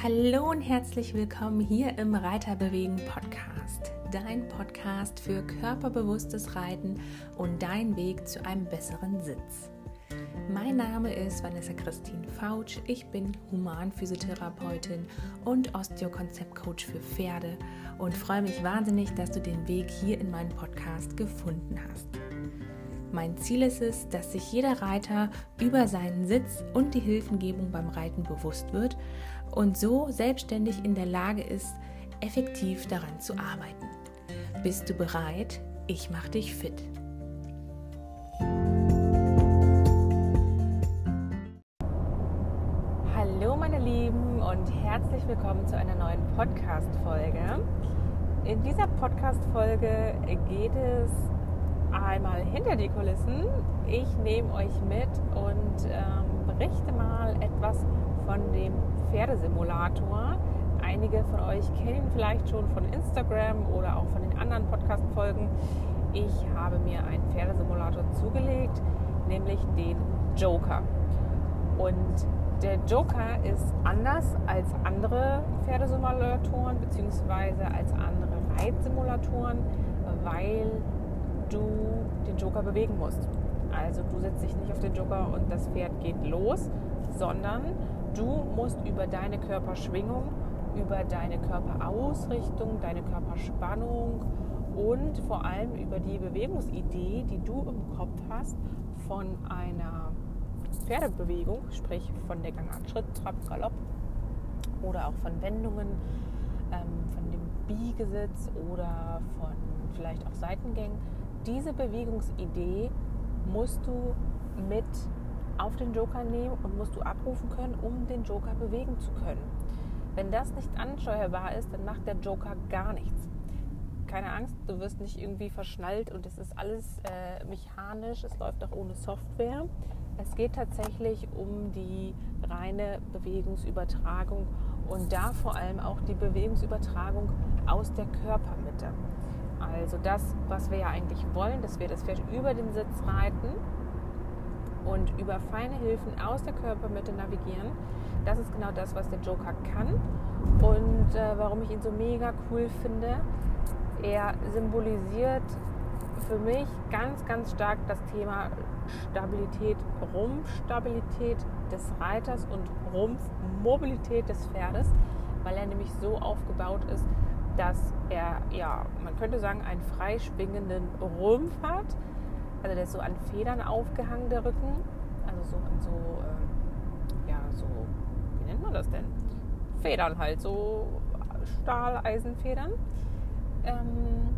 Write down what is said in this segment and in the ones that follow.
Hallo und herzlich willkommen hier im Reiterbewegen Podcast, dein Podcast für körperbewusstes Reiten und dein Weg zu einem besseren Sitz. Mein Name ist Vanessa Christine Fautsch, ich bin Humanphysiotherapeutin und Osteokonzeptcoach für Pferde und freue mich wahnsinnig, dass du den Weg hier in meinen Podcast gefunden hast. Mein Ziel ist es, dass sich jeder Reiter über seinen Sitz und die Hilfengebung beim Reiten bewusst wird und so selbstständig in der Lage ist, effektiv daran zu arbeiten. Bist du bereit? Ich mache dich fit. Hallo meine Lieben und herzlich willkommen zu einer neuen Podcast-Folge. In dieser Podcast-Folge geht es einmal hinter die Kulissen. Ich nehme euch mit und ähm, berichte mal etwas von dem Pferdesimulator. Einige von euch kennen ihn vielleicht schon von Instagram oder auch von den anderen Podcast-Folgen. Ich habe mir einen Pferdesimulator zugelegt, nämlich den Joker. Und der Joker ist anders als andere Pferdesimulatoren bzw. als andere Reitsimulatoren, weil du den Joker bewegen musst. Also du setzt dich nicht auf den Joker und das Pferd geht los, sondern du musst über deine Körperschwingung, über deine Körperausrichtung, deine Körperspannung und vor allem über die Bewegungsidee, die du im Kopf hast von einer Pferdebewegung, sprich von der Gangart, Schritt, Trab, Galopp oder auch von Wendungen, ähm, von dem Biegesitz oder von vielleicht auch Seitengängen. Diese Bewegungsidee musst du mit auf den Joker nehmen und musst du abrufen können, um den Joker bewegen zu können. Wenn das nicht ansteuerbar ist, dann macht der Joker gar nichts. Keine Angst, du wirst nicht irgendwie verschnallt und es ist alles äh, mechanisch, es läuft auch ohne Software. Es geht tatsächlich um die reine Bewegungsübertragung und da vor allem auch die Bewegungsübertragung aus der Körpermitte. Also das, was wir ja eigentlich wollen, dass wir das Pferd über den Sitz reiten und über feine Hilfen aus der Körpermitte navigieren. Das ist genau das, was der Joker kann und äh, warum ich ihn so mega cool finde. Er symbolisiert für mich ganz, ganz stark das Thema Stabilität, Rumpfstabilität des Reiters und Rumpfmobilität des Pferdes, weil er nämlich so aufgebaut ist, dass er, ja, man könnte sagen, einen freischwingenden Rumpf hat. Also der ist so an Federn aufgehangen, der Rücken. Also so an so, äh, ja, so, wie nennt man das denn? Federn halt, so Stahleisenfedern. Ähm,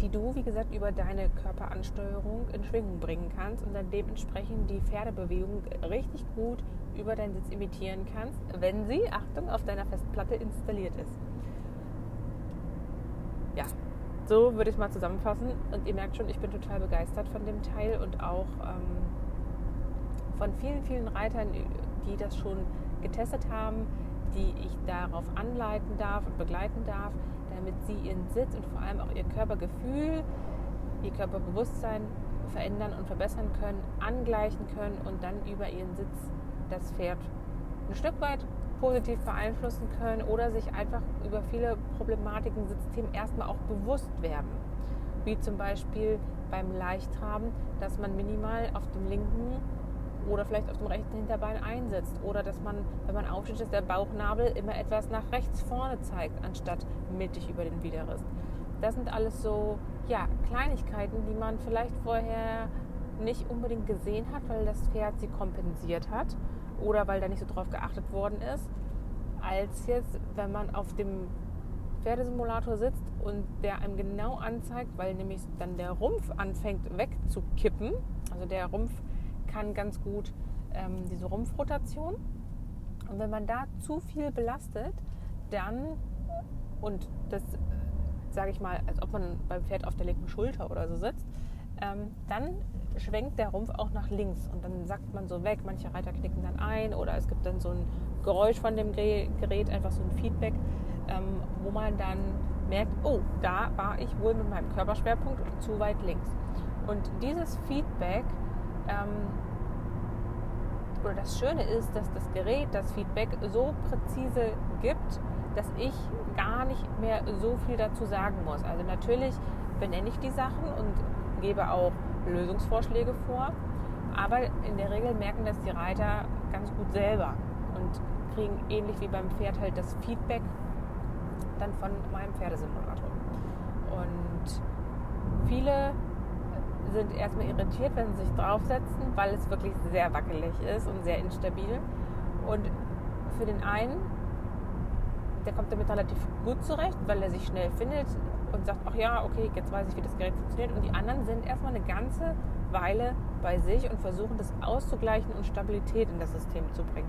die du, wie gesagt, über deine Körperansteuerung in Schwingung bringen kannst und dann dementsprechend die Pferdebewegung richtig gut über deinen Sitz imitieren kannst, wenn sie, Achtung, auf deiner Festplatte installiert ist ja, so würde ich es mal zusammenfassen. Und ihr merkt schon, ich bin total begeistert von dem Teil und auch ähm, von vielen, vielen Reitern, die das schon getestet haben, die ich darauf anleiten darf und begleiten darf, damit sie ihren Sitz und vor allem auch ihr Körpergefühl, ihr Körperbewusstsein verändern und verbessern können, angleichen können und dann über ihren Sitz das Pferd ein Stück weit positiv beeinflussen können oder sich einfach über viele Problematiken im System erstmal auch bewusst werden. Wie zum Beispiel beim Leichttraben, dass man minimal auf dem linken oder vielleicht auf dem rechten Hinterbein einsetzt oder dass man, wenn man aufsteht, dass der Bauchnabel immer etwas nach rechts vorne zeigt, anstatt mittig über den Widerriss. Das sind alles so ja, Kleinigkeiten, die man vielleicht vorher nicht unbedingt gesehen hat, weil das Pferd sie kompensiert hat oder weil da nicht so drauf geachtet worden ist, als jetzt, wenn man auf dem Pferdesimulator sitzt und der einem genau anzeigt, weil nämlich dann der Rumpf anfängt wegzukippen. Also der Rumpf kann ganz gut ähm, diese Rumpfrotation. Und wenn man da zu viel belastet, dann, und das sage ich mal, als ob man beim Pferd auf der linken Schulter oder so sitzt, ähm, dann schwenkt der Rumpf auch nach links und dann sackt man so weg. Manche Reiter knicken dann ein oder es gibt dann so ein Geräusch von dem Gerät, einfach so ein Feedback, ähm, wo man dann merkt, oh, da war ich wohl mit meinem Körperschwerpunkt zu weit links. Und dieses Feedback, ähm, oder das Schöne ist, dass das Gerät das Feedback so präzise gibt, dass ich gar nicht mehr so viel dazu sagen muss. Also natürlich benenne ich die Sachen und gebe auch Lösungsvorschläge vor, aber in der Regel merken das die Reiter ganz gut selber und kriegen ähnlich wie beim Pferd halt das Feedback dann von meinem Pferdesimulator. Und viele sind erstmal irritiert, wenn sie sich draufsetzen, weil es wirklich sehr wackelig ist und sehr instabil. Und für den einen, der kommt damit relativ gut zurecht, weil er sich schnell findet und sagt, ach ja, okay, jetzt weiß ich, wie das Gerät funktioniert. Und die anderen sind erstmal eine ganze Weile bei sich und versuchen das auszugleichen und Stabilität in das System zu bringen.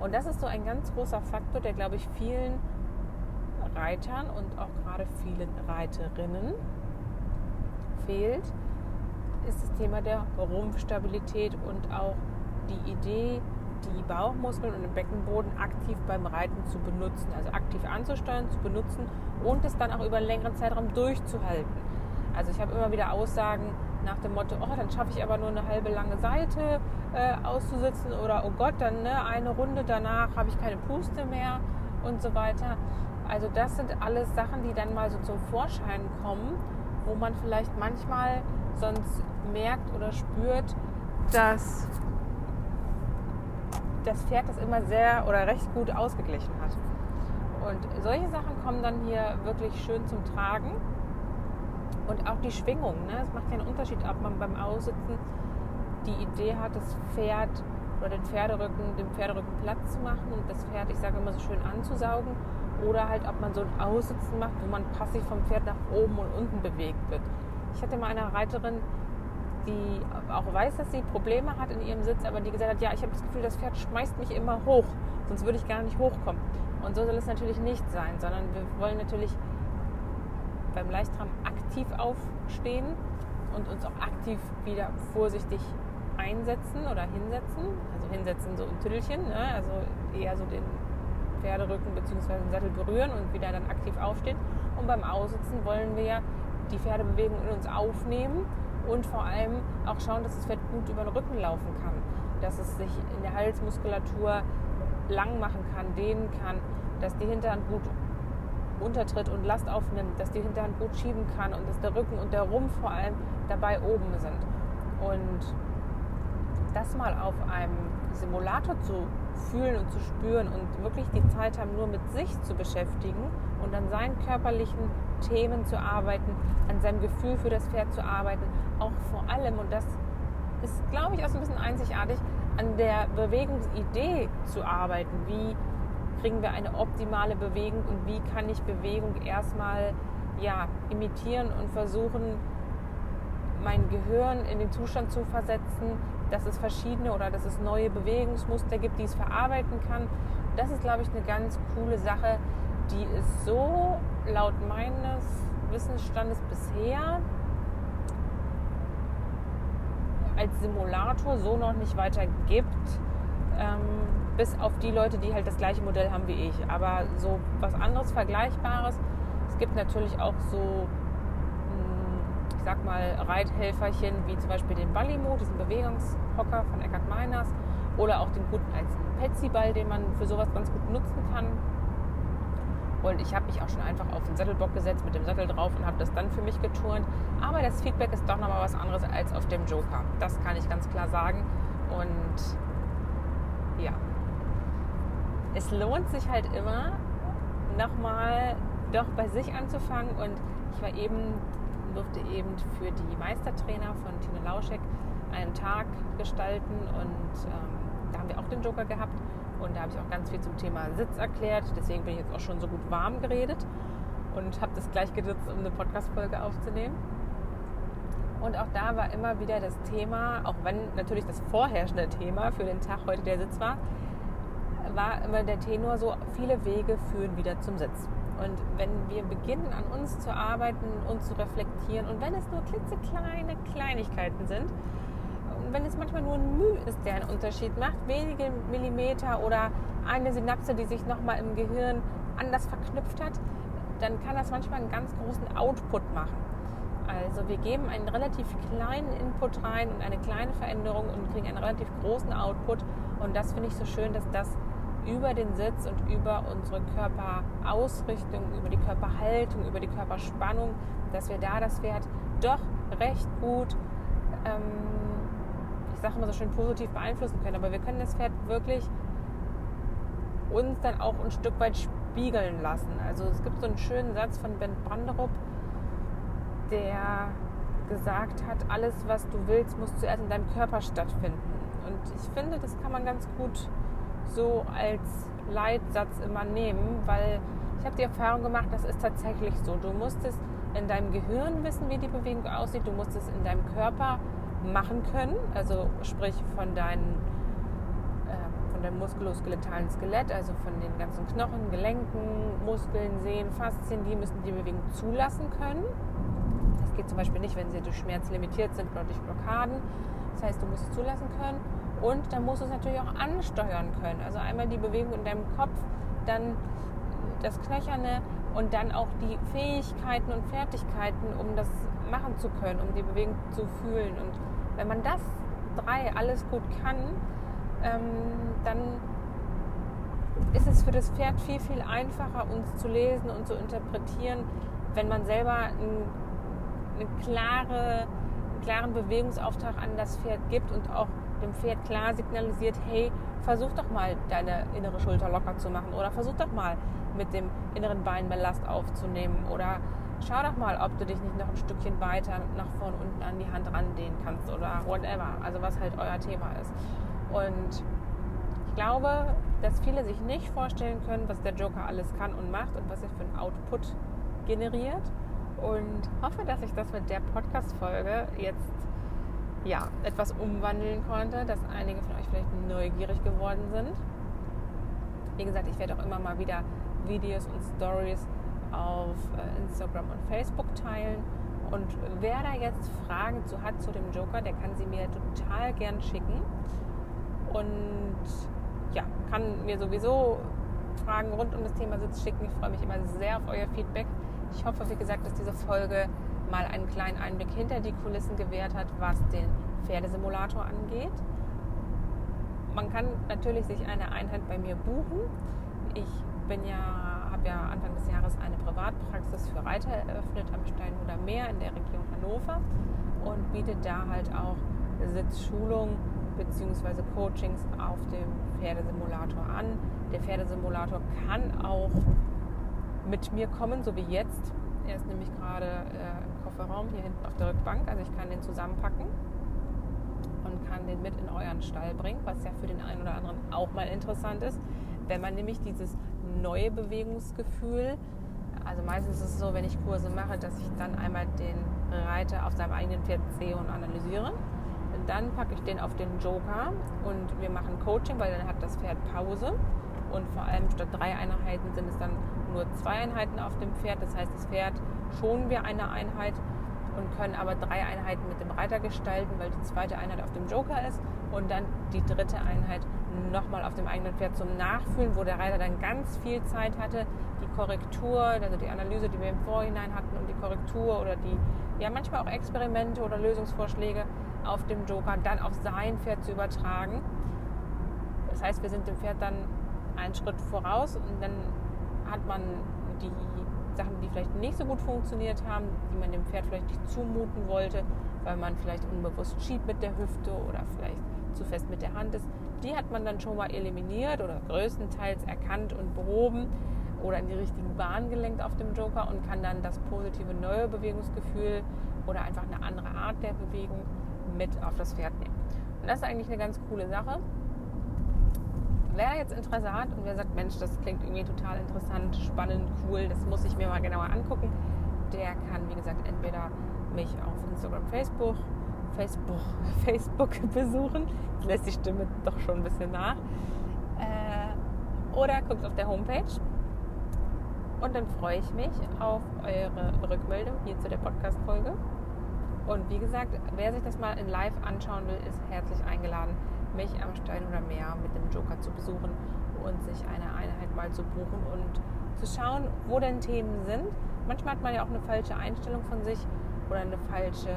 Und das ist so ein ganz großer Faktor, der, glaube ich, vielen Reitern und auch gerade vielen Reiterinnen fehlt, ist das Thema der Rumpfstabilität und auch die Idee, die Bauchmuskeln und den Beckenboden aktiv beim Reiten zu benutzen, also aktiv anzusteuern, zu benutzen und es dann auch über einen längeren Zeitraum durchzuhalten. Also ich habe immer wieder Aussagen nach dem Motto, oh, dann schaffe ich aber nur eine halbe lange Seite äh, auszusitzen oder oh Gott, dann ne, eine Runde danach habe ich keine Puste mehr und so weiter. Also das sind alles Sachen, die dann mal so zum Vorschein kommen, wo man vielleicht manchmal sonst merkt oder spürt, dass das Pferd das immer sehr oder recht gut ausgeglichen hat. Und solche Sachen kommen dann hier wirklich schön zum Tragen. Und auch die Schwingung. Ne? Es macht ja einen Unterschied, ob man beim Aussitzen die Idee hat, das Pferd oder den Pferderücken, dem Pferderücken Platz zu machen und das Pferd, ich sage immer so schön anzusaugen. Oder halt, ob man so ein Aussitzen macht, wo man passiv vom Pferd nach oben und unten bewegt wird. Ich hatte mal eine Reiterin, die auch weiß, dass sie Probleme hat in ihrem Sitz, aber die gesagt hat, ja, ich habe das Gefühl, das Pferd schmeißt mich immer hoch, sonst würde ich gar nicht hochkommen. Und so soll es natürlich nicht sein, sondern wir wollen natürlich beim Leichtram aktiv aufstehen und uns auch aktiv wieder vorsichtig einsetzen oder hinsetzen. Also hinsetzen so ein Tüdelchen, ne? also eher so den Pferderücken bzw. den Sattel berühren und wieder dann aktiv aufstehen. Und beim Aussitzen wollen wir die Pferdebewegung in uns aufnehmen und vor allem auch schauen, dass das Pferd gut über den Rücken laufen kann, dass es sich in der Halsmuskulatur lang machen kann, dehnen kann, dass die Hinterhand gut untertritt und Last aufnimmt, dass die Hinterhand gut schieben kann und dass der Rücken und der Rumpf vor allem dabei oben sind. Und das mal auf einem Simulator zu fühlen und zu spüren und wirklich die Zeit haben, nur mit sich zu beschäftigen und an seinen körperlichen Themen zu arbeiten, an seinem Gefühl für das Pferd zu arbeiten, auch vor allem, und das ist, glaube ich, auch so ein bisschen einzigartig, an der Bewegungsidee zu arbeiten. Wie kriegen wir eine optimale Bewegung und wie kann ich Bewegung erstmal ja, imitieren und versuchen, mein Gehirn in den Zustand zu versetzen, dass es verschiedene oder dass es neue Bewegungsmuster gibt, die es verarbeiten kann. Das ist, glaube ich, eine ganz coole Sache, die es so laut meines Wissensstandes bisher als Simulator so noch nicht weiter gibt. Ähm, bis auf die Leute, die halt das gleiche Modell haben wie ich. Aber so was anderes Vergleichbares. Es gibt natürlich auch so, hm, ich sag mal, Reithelferchen wie zum Beispiel den Ballimo, diesen Bewegungshocker von Eckhard Meiners. Oder auch den guten alten Petsy-Ball, den man für sowas ganz gut nutzen kann. Und ich habe mich auch schon einfach auf den Sattelbock gesetzt mit dem Sattel drauf und habe das dann für mich geturnt. Aber das Feedback ist doch nochmal was anderes als auf dem Joker. Das kann ich ganz klar sagen. Und ja, es lohnt sich halt immer, nochmal doch bei sich anzufangen. Und ich war eben, durfte eben für die Meistertrainer von Tine Lauschek einen Tag gestalten und ähm, da haben wir auch den Joker gehabt. Und da habe ich auch ganz viel zum Thema Sitz erklärt. Deswegen bin ich jetzt auch schon so gut warm geredet und habe das gleich genutzt, um eine Podcast-Folge aufzunehmen. Und auch da war immer wieder das Thema, auch wenn natürlich das vorherrschende Thema für den Tag heute der Sitz war, war immer der Tenor so, viele Wege führen wieder zum Sitz. Und wenn wir beginnen, an uns zu arbeiten und zu reflektieren, und wenn es nur klitzekleine Kleinigkeiten sind, wenn es manchmal nur ein Mühe ist, der einen Unterschied macht, wenige Millimeter oder eine Synapse, die sich nochmal im Gehirn anders verknüpft hat, dann kann das manchmal einen ganz großen Output machen. Also wir geben einen relativ kleinen Input rein und eine kleine Veränderung und kriegen einen relativ großen Output. Und das finde ich so schön, dass das über den Sitz und über unsere Körperausrichtung, über die Körperhaltung, über die Körperspannung, dass wir da das Pferd doch recht gut, ähm, sage immer so schön, positiv beeinflussen können. Aber wir können das Pferd wirklich uns dann auch ein Stück weit spiegeln lassen. Also es gibt so einen schönen Satz von Ben Branderup, der gesagt hat, alles, was du willst, muss zuerst in deinem Körper stattfinden. Und ich finde, das kann man ganz gut so als Leitsatz immer nehmen, weil ich habe die Erfahrung gemacht, das ist tatsächlich so. Du musst es in deinem Gehirn wissen, wie die Bewegung aussieht. Du musst es in deinem Körper machen können, also sprich von deinen deinem muskuloskeletalen Skelett, also von den ganzen Knochen, Gelenken, Muskeln, Sehnen, Faszien, die müssen die Bewegung zulassen können. Das geht zum Beispiel nicht, wenn sie durch Schmerz limitiert sind oder durch Blockaden. Das heißt, du musst es zulassen können und dann musst du es natürlich auch ansteuern können. Also einmal die Bewegung in deinem Kopf, dann das Knöcherne und dann auch die Fähigkeiten und Fertigkeiten, um das machen zu können, um die Bewegung zu fühlen. Und wenn man das drei alles gut kann, ähm, dann ist es für das Pferd viel, viel einfacher, uns zu lesen und zu interpretieren, wenn man selber ein, eine klare, einen klaren Bewegungsauftrag an das Pferd gibt und auch dem Pferd klar signalisiert, hey, versuch doch mal deine innere Schulter locker zu machen oder versuch doch mal mit dem inneren Bein mehr Last aufzunehmen oder schau doch mal, ob du dich nicht noch ein Stückchen weiter nach vorne unten an die Hand randehnen kannst oder whatever, also was halt euer Thema ist. Und ich glaube, dass viele sich nicht vorstellen können, was der Joker alles kann und macht und was er für einen Output generiert. Und hoffe, dass ich das mit der Podcast-Folge jetzt ja, etwas umwandeln konnte, dass einige von euch vielleicht neugierig geworden sind. Wie gesagt, ich werde auch immer mal wieder Videos und Stories auf äh, Instagram und Facebook teilen. Und wer da jetzt Fragen zu hat zu dem Joker, der kann sie mir total gern schicken und ja, kann mir sowieso Fragen rund um das Thema Sitz schicken. Ich freue mich immer sehr auf euer Feedback. Ich hoffe, wie gesagt, dass diese Folge mal einen kleinen Einblick hinter die Kulissen gewährt hat, was den Pferdesimulator angeht. Man kann natürlich sich eine Einheit bei mir buchen. Ich bin ja, habe ja Anfang des Jahres eine Privatpraxis für Reiter eröffnet am Steinhuder Meer in der Region Hannover und bietet da halt auch Sitzschulung bzw. Coachings auf dem Pferdesimulator an. Der Pferdesimulator kann auch mit mir kommen, so wie jetzt. Er ist nämlich gerade äh, im Kofferraum hier hinten auf der Rückbank. Also ich kann den zusammenpacken und kann den mit in euren Stall bringen, was ja für den einen oder anderen auch mal interessant ist, wenn man nämlich dieses neue Bewegungsgefühl, also meistens ist es so, wenn ich Kurse mache, dass ich dann einmal den Reiter auf seinem eigenen Pferd sehe und analysiere dann packe ich den auf den Joker und wir machen Coaching, weil dann hat das Pferd Pause. Und vor allem statt drei Einheiten sind es dann nur zwei Einheiten auf dem Pferd. Das heißt, das Pferd schonen wir eine Einheit und können aber drei Einheiten mit dem Reiter gestalten, weil die zweite Einheit auf dem Joker ist und dann die dritte Einheit nochmal auf dem eigenen Pferd zum Nachfühlen, wo der Reiter dann ganz viel Zeit hatte, die Korrektur, also die Analyse, die wir im Vorhinein hatten und die Korrektur oder die, ja manchmal auch Experimente oder Lösungsvorschläge auf dem Joker dann auf sein Pferd zu übertragen. Das heißt, wir sind dem Pferd dann einen Schritt voraus und dann hat man die Sachen, die vielleicht nicht so gut funktioniert haben, die man dem Pferd vielleicht nicht zumuten wollte, weil man vielleicht unbewusst schiebt mit der Hüfte oder vielleicht zu fest mit der Hand ist, die hat man dann schon mal eliminiert oder größtenteils erkannt und behoben oder in die richtigen Bahn gelenkt auf dem Joker und kann dann das positive neue Bewegungsgefühl oder einfach eine andere Art der Bewegung mit auf das Pferd nehmen. Und das ist eigentlich eine ganz coole Sache. Wer jetzt Interesse hat und wer sagt, Mensch, das klingt irgendwie total interessant, spannend, cool, das muss ich mir mal genauer angucken, der kann, wie gesagt, entweder mich auf Instagram, Facebook, Facebook, Facebook besuchen. Jetzt lässt die Stimme doch schon ein bisschen nach. Äh, oder guckt auf der Homepage. Und dann freue ich mich auf eure Rückmeldung hier zu der Podcast-Folge. Und wie gesagt, wer sich das mal in live anschauen will, ist herzlich eingeladen, mich am Stein oder Meer mit dem Joker zu besuchen und sich eine Einheit mal zu buchen und zu schauen, wo denn Themen sind. Manchmal hat man ja auch eine falsche Einstellung von sich, oder ein falsche,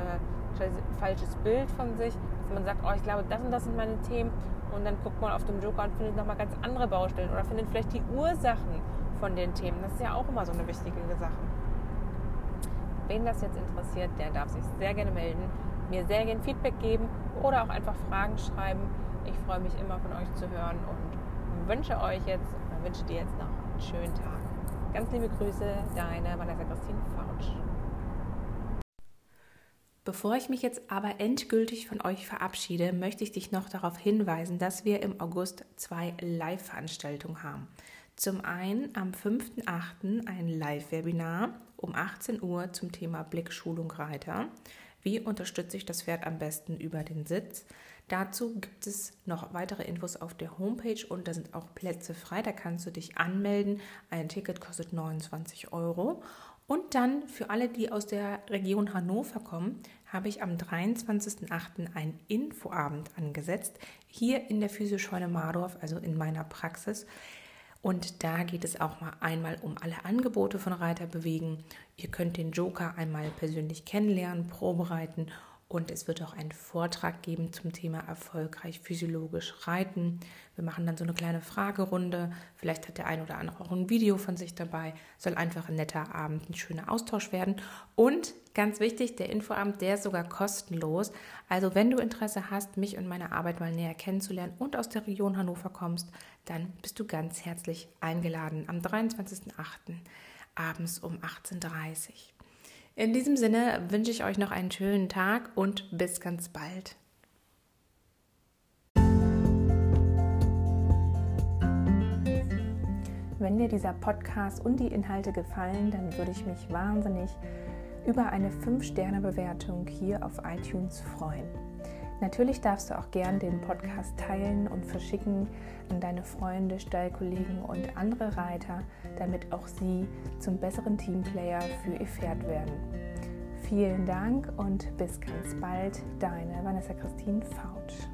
falsches Bild von sich, dass man sagt, oh, ich glaube, das und das sind meine Themen und dann guckt man auf dem Joker und findet nochmal ganz andere Baustellen oder findet vielleicht die Ursachen von den Themen. Das ist ja auch immer so eine wichtige Sache. Wen das jetzt interessiert, der darf sich sehr gerne melden, mir sehr gerne Feedback geben oder auch einfach Fragen schreiben. Ich freue mich immer von euch zu hören und wünsche euch jetzt, oder wünsche dir jetzt noch einen schönen Tag. Ganz liebe Grüße, deine Vanessa Christine Fautsch. Bevor ich mich jetzt aber endgültig von euch verabschiede, möchte ich dich noch darauf hinweisen, dass wir im August zwei Live-Veranstaltungen haben. Zum einen am 5.8. ein Live-Webinar um 18 Uhr zum Thema Blickschulung Reiter. Wie unterstütze ich das Pferd am besten über den Sitz? Dazu gibt es noch weitere Infos auf der Homepage und da sind auch Plätze frei. Da kannst du dich anmelden. Ein Ticket kostet 29 Euro. Und dann für alle, die aus der Region Hannover kommen, habe ich am 23.08. einen Infoabend angesetzt, hier in der Physioscheune Mardorf, also in meiner Praxis. Und da geht es auch mal einmal um alle Angebote von Reiter bewegen. Ihr könnt den Joker einmal persönlich kennenlernen, probereiten und es wird auch einen Vortrag geben zum Thema erfolgreich physiologisch reiten. Wir machen dann so eine kleine Fragerunde. Vielleicht hat der ein oder andere auch ein Video von sich dabei. Soll einfach ein netter Abend, ein schöner Austausch werden. Und ganz wichtig, der Infoabend, der ist sogar kostenlos. Also wenn du Interesse hast, mich und meine Arbeit mal näher kennenzulernen und aus der Region Hannover kommst, dann bist du ganz herzlich eingeladen am 23.08. abends um 18.30 Uhr. In diesem Sinne wünsche ich euch noch einen schönen Tag und bis ganz bald. Wenn dir dieser Podcast und die Inhalte gefallen, dann würde ich mich wahnsinnig über eine 5-Sterne-Bewertung hier auf iTunes freuen. Natürlich darfst du auch gern den Podcast teilen und verschicken an deine Freunde, Stallkollegen und andere Reiter, damit auch sie zum besseren Teamplayer für ihr Pferd werden. Vielen Dank und bis ganz bald, deine Vanessa Christine Fautsch.